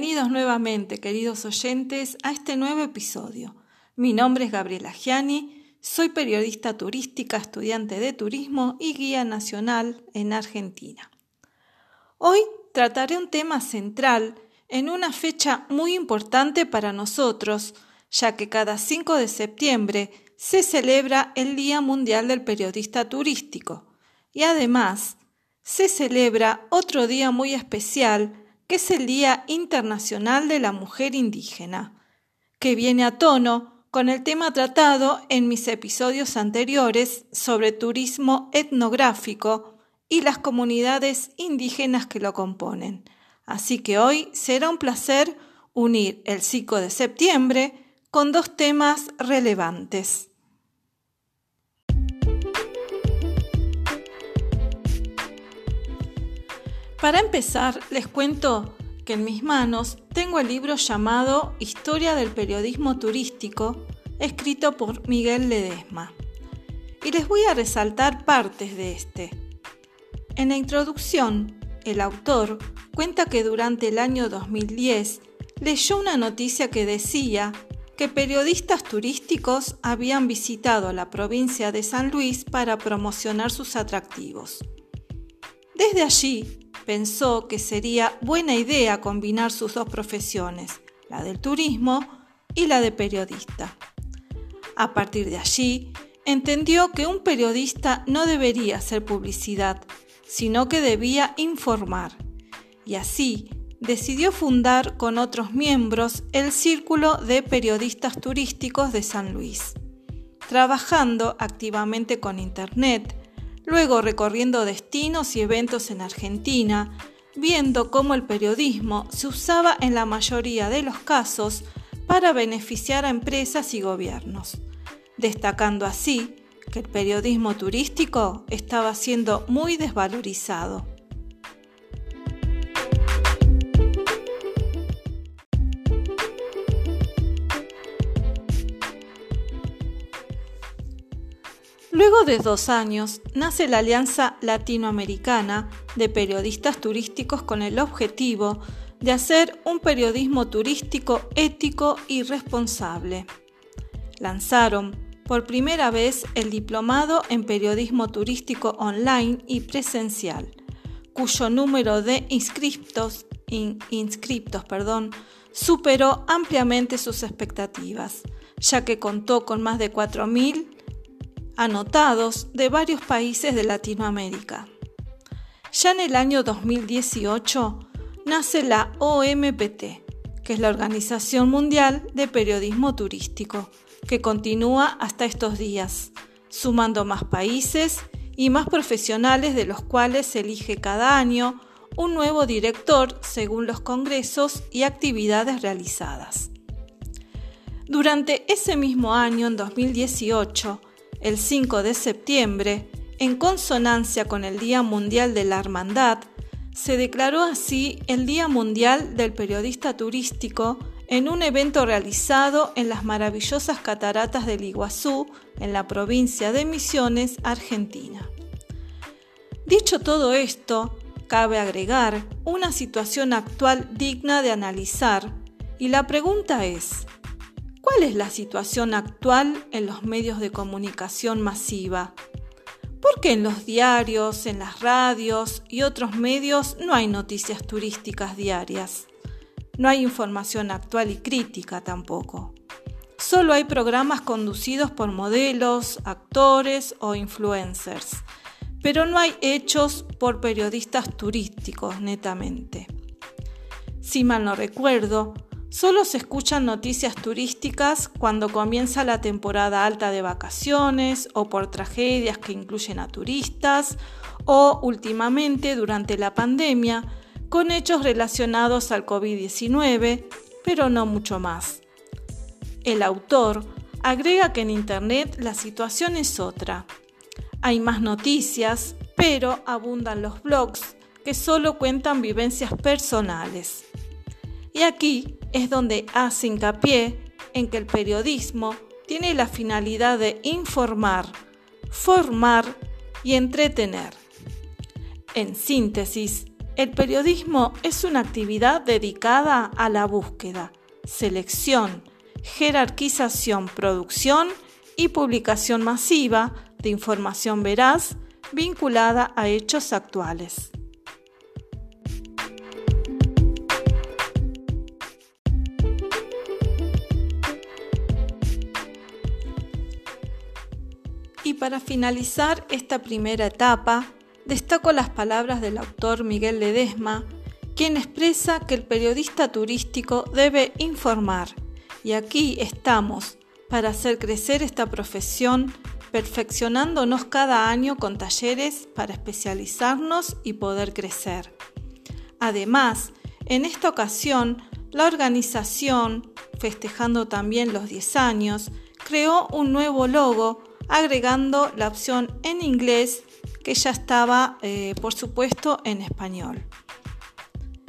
Bienvenidos nuevamente, queridos oyentes, a este nuevo episodio. Mi nombre es Gabriela Gianni, soy periodista turística, estudiante de turismo y guía nacional en Argentina. Hoy trataré un tema central en una fecha muy importante para nosotros, ya que cada 5 de septiembre se celebra el Día Mundial del Periodista Turístico y además se celebra otro día muy especial que es el Día Internacional de la Mujer Indígena, que viene a tono con el tema tratado en mis episodios anteriores sobre turismo etnográfico y las comunidades indígenas que lo componen. Así que hoy será un placer unir el 5 de septiembre con dos temas relevantes. Para empezar, les cuento que en mis manos tengo el libro llamado Historia del Periodismo Turístico, escrito por Miguel Ledesma. Y les voy a resaltar partes de este. En la introducción, el autor cuenta que durante el año 2010 leyó una noticia que decía que periodistas turísticos habían visitado la provincia de San Luis para promocionar sus atractivos. Desde allí pensó que sería buena idea combinar sus dos profesiones, la del turismo y la de periodista. A partir de allí, entendió que un periodista no debería hacer publicidad, sino que debía informar, y así decidió fundar con otros miembros el Círculo de Periodistas Turísticos de San Luis, trabajando activamente con Internet, luego recorriendo destinos y eventos en Argentina, viendo cómo el periodismo se usaba en la mayoría de los casos para beneficiar a empresas y gobiernos, destacando así que el periodismo turístico estaba siendo muy desvalorizado. Luego de dos años, nace la Alianza Latinoamericana de Periodistas Turísticos con el objetivo de hacer un periodismo turístico ético y responsable. Lanzaron por primera vez el Diplomado en Periodismo Turístico Online y Presencial, cuyo número de inscriptos, superó ampliamente sus expectativas, ya que contó con más de 4.000 anotados de varios países de Latinoamérica. Ya en el año 2018 nace la OMPT, que es la Organización Mundial de Periodismo Turístico, que continúa hasta estos días, sumando más países y más profesionales de los cuales se elige cada año un nuevo director según los congresos y actividades realizadas. Durante ese mismo año, en 2018, el 5 de septiembre, en consonancia con el Día Mundial de la Hermandad, se declaró así el Día Mundial del Periodista Turístico en un evento realizado en las maravillosas cataratas del Iguazú, en la provincia de Misiones, Argentina. Dicho todo esto, cabe agregar una situación actual digna de analizar y la pregunta es, ¿Cuál es la situación actual en los medios de comunicación masiva? ¿Por qué en los diarios, en las radios y otros medios no hay noticias turísticas diarias? No hay información actual y crítica tampoco. Solo hay programas conducidos por modelos, actores o influencers, pero no hay hechos por periodistas turísticos netamente. Si mal no recuerdo, Solo se escuchan noticias turísticas cuando comienza la temporada alta de vacaciones o por tragedias que incluyen a turistas o últimamente durante la pandemia con hechos relacionados al COVID-19, pero no mucho más. El autor agrega que en Internet la situación es otra. Hay más noticias, pero abundan los blogs que solo cuentan vivencias personales. Y aquí es donde hace hincapié en que el periodismo tiene la finalidad de informar, formar y entretener. En síntesis, El periodismo es una actividad dedicada a la búsqueda, selección, jerarquización, producción y publicación masiva de información veraz vinculada a hechos actuales. Y para finalizar esta primera etapa, destaco las palabras del autor Miguel Ledesma, quien expresa que el periodista turístico debe informar, y aquí estamos para hacer crecer esta profesión, perfeccionándonos cada año con talleres para especializarnos y poder crecer. Además, en esta ocasión, la organización, festejando también los 10 años, creó un nuevo logo agregando la opción en inglés que ya estaba, eh, por supuesto, en español.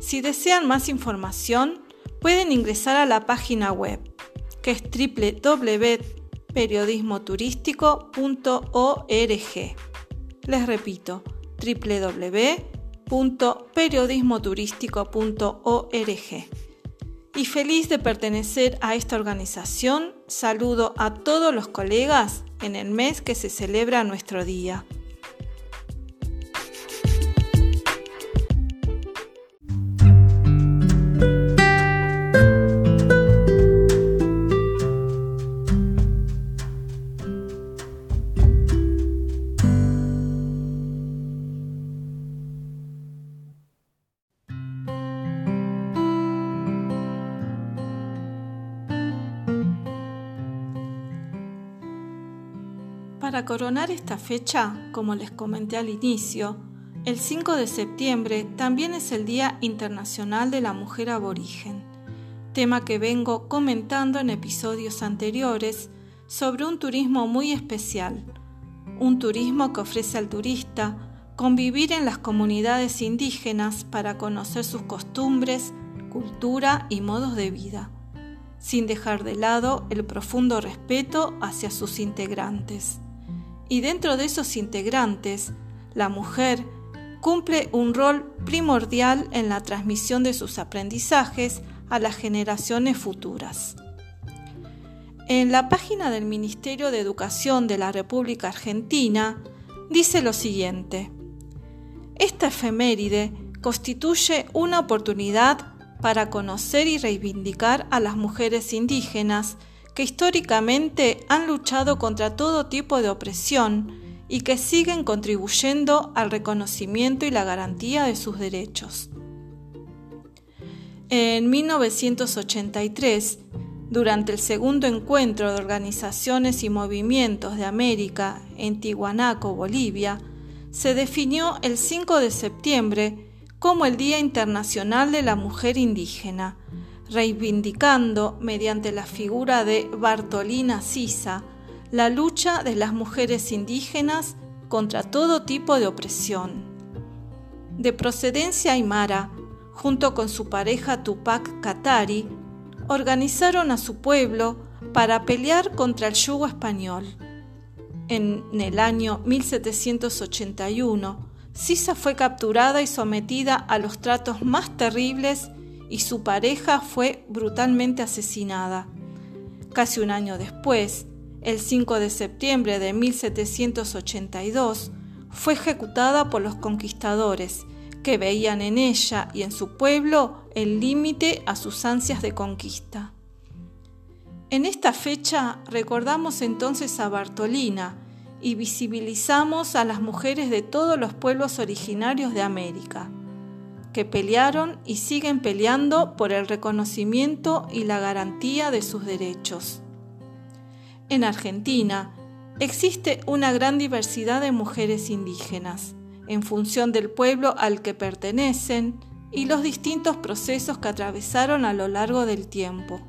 Si desean más información, pueden ingresar a la página web, que es www.periodismoturístico.org. Les repito, www.periodismoturístico.org. Y feliz de pertenecer a esta organización, saludo a todos los colegas en el mes que se celebra nuestro día. Para coronar esta fecha, como les comenté al inicio, el 5 de septiembre también es el Día Internacional de la Mujer Aborigen, tema que vengo comentando en episodios anteriores sobre un turismo muy especial, un turismo que ofrece al turista convivir en las comunidades indígenas para conocer sus costumbres, cultura y modos de vida, sin dejar de lado el profundo respeto hacia sus integrantes y dentro de esos integrantes, la mujer cumple un rol primordial en la transmisión de sus aprendizajes a las generaciones futuras. En la página del Ministerio de Educación de la República Argentina dice lo siguiente, esta efeméride constituye una oportunidad para conocer y reivindicar a las mujeres indígenas que históricamente han luchado contra todo tipo de opresión y que siguen contribuyendo al reconocimiento y la garantía de sus derechos. En 1983, durante el segundo encuentro de organizaciones y movimientos de América en Tihuanaco, Bolivia, se definió el 5 de septiembre como el Día Internacional de la Mujer Indígena, reivindicando mediante la figura de Bartolina Sisa la lucha de las mujeres indígenas contra todo tipo de opresión. De procedencia aymara, junto con su pareja Tupac Katari, organizaron a su pueblo para pelear contra el yugo español. En el año 1781, Sisa fue capturada y sometida a los tratos más terribles y su pareja fue brutalmente asesinada. Casi un año después, el 5 de septiembre de 1782, fue ejecutada por los conquistadores, que veían en ella y en su pueblo el límite a sus ansias de conquista. En esta fecha recordamos entonces a Bartolina y visibilizamos a las mujeres de todos los pueblos originarios de América que pelearon y siguen peleando por el reconocimiento y la garantía de sus derechos. En Argentina existe una gran diversidad de mujeres indígenas, en función del pueblo al que pertenecen y los distintos procesos que atravesaron a lo largo del tiempo.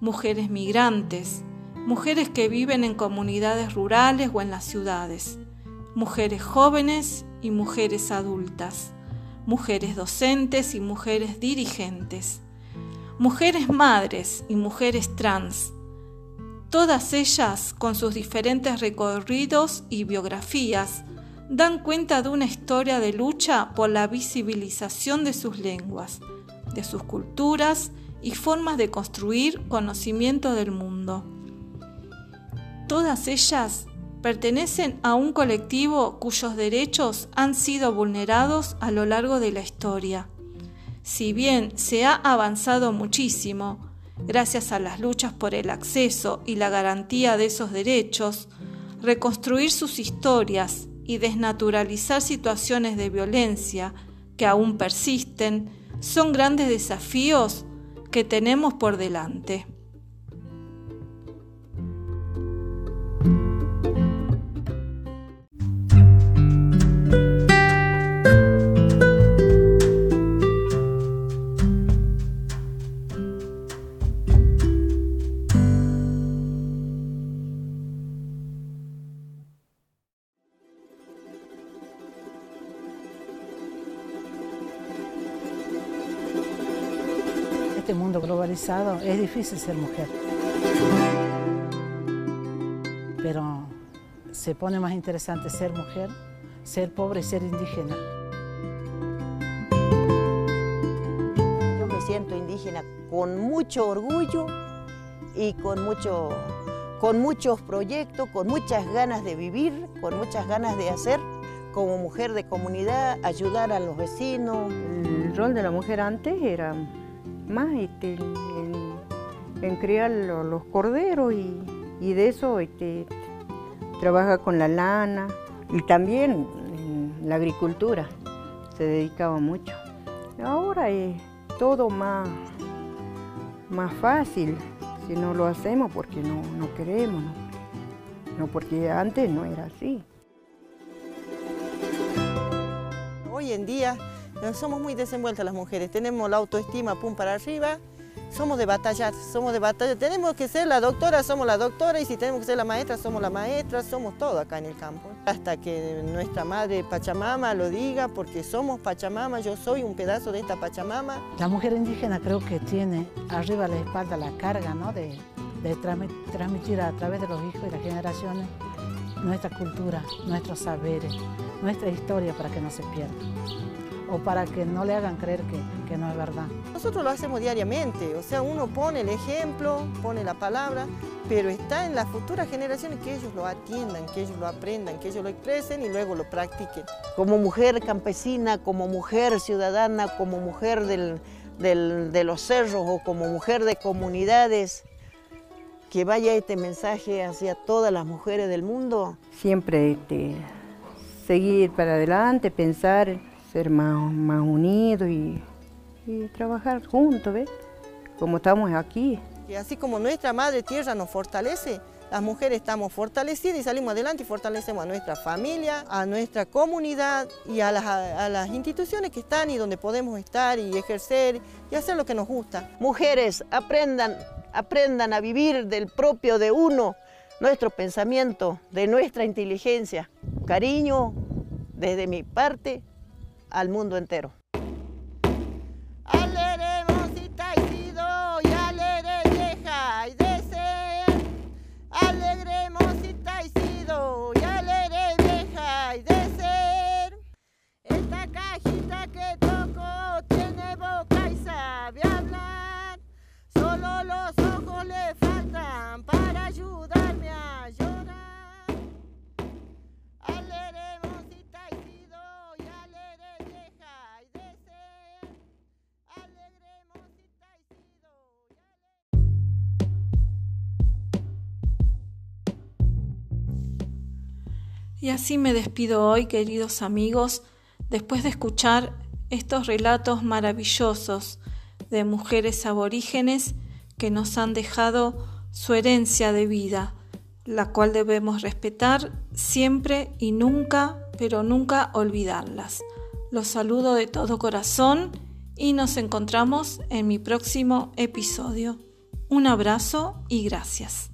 Mujeres migrantes, mujeres que viven en comunidades rurales o en las ciudades, mujeres jóvenes y mujeres adultas mujeres docentes y mujeres dirigentes, mujeres madres y mujeres trans, todas ellas con sus diferentes recorridos y biografías, dan cuenta de una historia de lucha por la visibilización de sus lenguas, de sus culturas y formas de construir conocimiento del mundo. Todas ellas pertenecen a un colectivo cuyos derechos han sido vulnerados a lo largo de la historia. Si bien se ha avanzado muchísimo, gracias a las luchas por el acceso y la garantía de esos derechos, reconstruir sus historias y desnaturalizar situaciones de violencia que aún persisten son grandes desafíos que tenemos por delante. Este mundo globalizado es difícil ser mujer. Pero se pone más interesante ser mujer, ser pobre y ser indígena. Yo me siento indígena con mucho orgullo y con, mucho, con muchos proyectos, con muchas ganas de vivir, con muchas ganas de hacer como mujer de comunidad, ayudar a los vecinos. El rol de la mujer antes era más este, en, criar los corderos y, de eso este, trabaja con la lana y también en la agricultura se dedicaba mucho. Ahora es todo más, más fácil si no lo hacemos porque no, no queremos, no porque antes no era así. Hoy en día somos muy desenvueltas las mujeres, tenemos la autoestima pum para arriba, somos de batallar, somos de batalla. Tenemos que ser la doctora, somos la doctora, y si tenemos que ser la maestra, somos la maestra, somos todo acá en el campo. Hasta que nuestra madre Pachamama lo diga, porque somos Pachamama, yo soy un pedazo de esta Pachamama. La mujer indígena creo que tiene arriba la espalda la carga ¿no? de, de transmitir a través de los hijos y las generaciones nuestra cultura, nuestros saberes, nuestra historia para que no se pierda o para que no le hagan creer que, no es verdad. Nosotros lo hacemos diariamente, o sea, uno pone el ejemplo, pone la palabra, pero está en las futuras generaciones que ellos lo atiendan, que ellos lo aprendan, que ellos lo expresen y luego lo practiquen. Como mujer campesina, como mujer ciudadana, como mujer de los cerros o como mujer de comunidades, que vaya este mensaje hacia todas las mujeres del mundo. Siempre este, seguir para adelante, pensar ser más, más unidos y, trabajar juntos, ¿ves? Como estamos aquí. Y así como nuestra Madre Tierra nos fortalece, las mujeres estamos fortalecidas y salimos adelante y fortalecemos a nuestra familia, a nuestra comunidad y a las, a las, instituciones que están y donde podemos estar y ejercer y hacer lo que nos gusta. Mujeres, aprendan, aprendan a vivir del propio de uno, nuestro pensamiento, de nuestra inteligencia. Cariño, desde mi parte, al mundo entero. Y así me despido hoy, queridos amigos, después de escuchar estos relatos maravillosos de mujeres aborígenes que nos han dejado su herencia de vida, la cual debemos respetar siempre y nunca, pero nunca olvidarlas. Los saludo de todo corazón y nos encontramos en mi próximo episodio. Un abrazo y gracias.